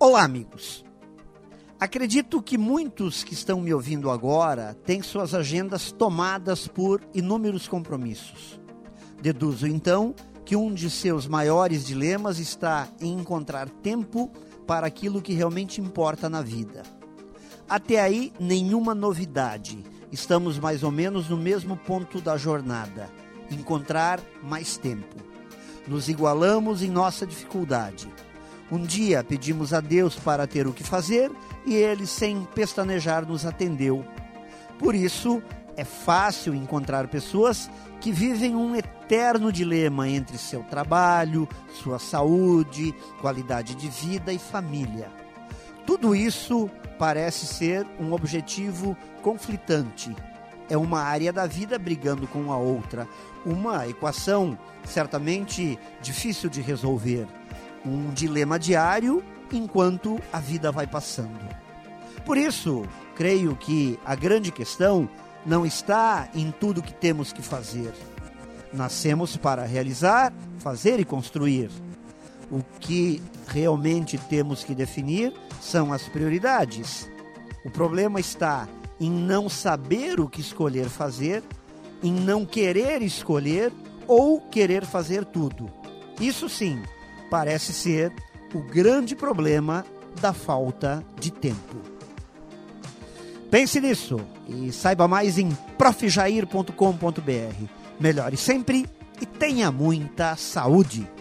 Olá, amigos. Acredito que muitos que estão me ouvindo agora têm suas agendas tomadas por inúmeros compromissos. Deduzo então que um de seus maiores dilemas está em encontrar tempo para aquilo que realmente importa na vida. Até aí, nenhuma novidade. Estamos mais ou menos no mesmo ponto da jornada encontrar mais tempo. Nos igualamos em nossa dificuldade. Um dia pedimos a Deus para ter o que fazer e ele, sem pestanejar, nos atendeu. Por isso, é fácil encontrar pessoas que vivem um eterno dilema entre seu trabalho, sua saúde, qualidade de vida e família. Tudo isso parece ser um objetivo conflitante. É uma área da vida brigando com a outra, uma equação certamente difícil de resolver, um dilema diário enquanto a vida vai passando. Por isso, creio que a grande questão não está em tudo que temos que fazer. Nascemos para realizar, fazer e construir. O que realmente temos que definir são as prioridades. O problema está em não saber o que escolher fazer, em não querer escolher ou querer fazer tudo. Isso sim, parece ser o grande problema da falta de tempo. Pense nisso e saiba mais em profjair.com.br. Melhore sempre e tenha muita saúde.